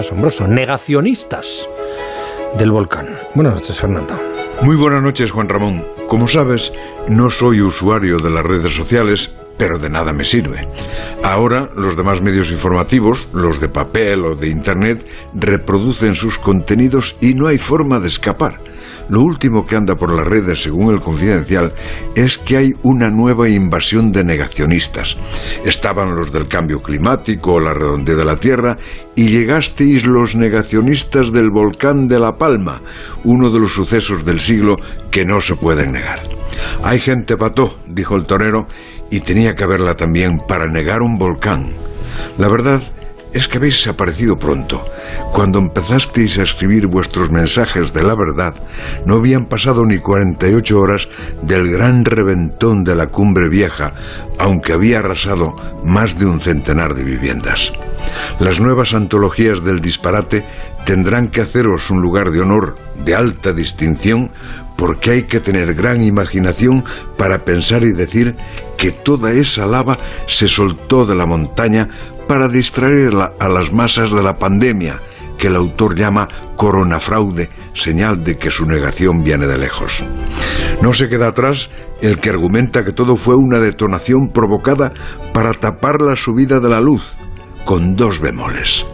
asombroso. Negacionistas del volcán. Buenas noches, Fernando. Muy buenas noches, Juan Ramón. Como sabes, no soy usuario de las redes sociales, pero de nada me sirve. Ahora los demás medios informativos, los de papel o de Internet, reproducen sus contenidos y no hay forma de escapar. Lo último que anda por las redes, según el Confidencial, es que hay una nueva invasión de negacionistas. Estaban los del cambio climático o la redondez de la Tierra y llegasteis los negacionistas del volcán de La Palma, uno de los sucesos del siglo que no se pueden negar. Hay gente pató, dijo el torero, y tenía que haberla también para negar un volcán. La verdad es que habéis desaparecido pronto. Cuando empezasteis a escribir vuestros mensajes de la verdad, no habían pasado ni 48 horas del gran reventón de la cumbre vieja, aunque había arrasado más de un centenar de viviendas. Las nuevas antologías del disparate tendrán que haceros un lugar de honor de alta distinción porque hay que tener gran imaginación para pensar y decir que toda esa lava se soltó de la montaña para distraer a las masas de la pandemia, que el autor llama coronafraude, señal de que su negación viene de lejos. No se queda atrás el que argumenta que todo fue una detonación provocada para tapar la subida de la luz, con dos bemoles.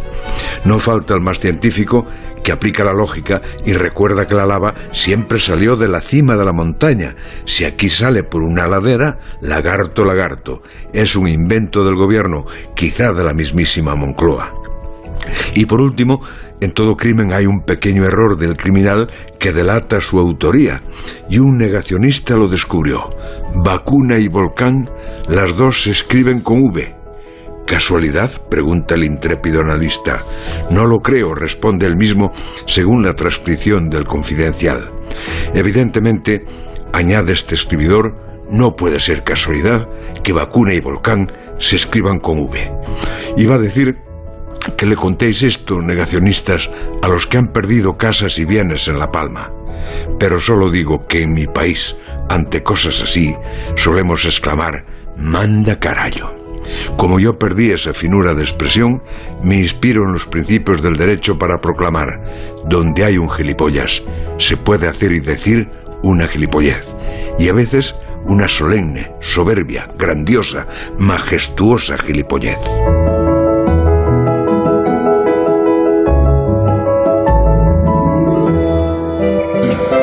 No falta el más científico que aplica la lógica y recuerda que la lava siempre salió de la cima de la montaña. Si aquí sale por una ladera, lagarto, lagarto. Es un invento del gobierno, quizá de la mismísima Moncloa. Y por último, en todo crimen hay un pequeño error del criminal que delata su autoría, y un negacionista lo descubrió. Vacuna y volcán, las dos se escriben con V. ¿Casualidad? pregunta el intrépido analista. No lo creo, responde el mismo según la transcripción del confidencial. Evidentemente, añade este escribidor, no puede ser casualidad que vacuna y volcán se escriban con V. Iba a decir que le contéis esto, negacionistas, a los que han perdido casas y bienes en La Palma. Pero solo digo que en mi país, ante cosas así, solemos exclamar, manda carallo. Como yo perdí esa finura de expresión, me inspiro en los principios del derecho para proclamar, donde hay un gilipollas, se puede hacer y decir una gilipollez, y a veces una solemne, soberbia, grandiosa, majestuosa gilipollez.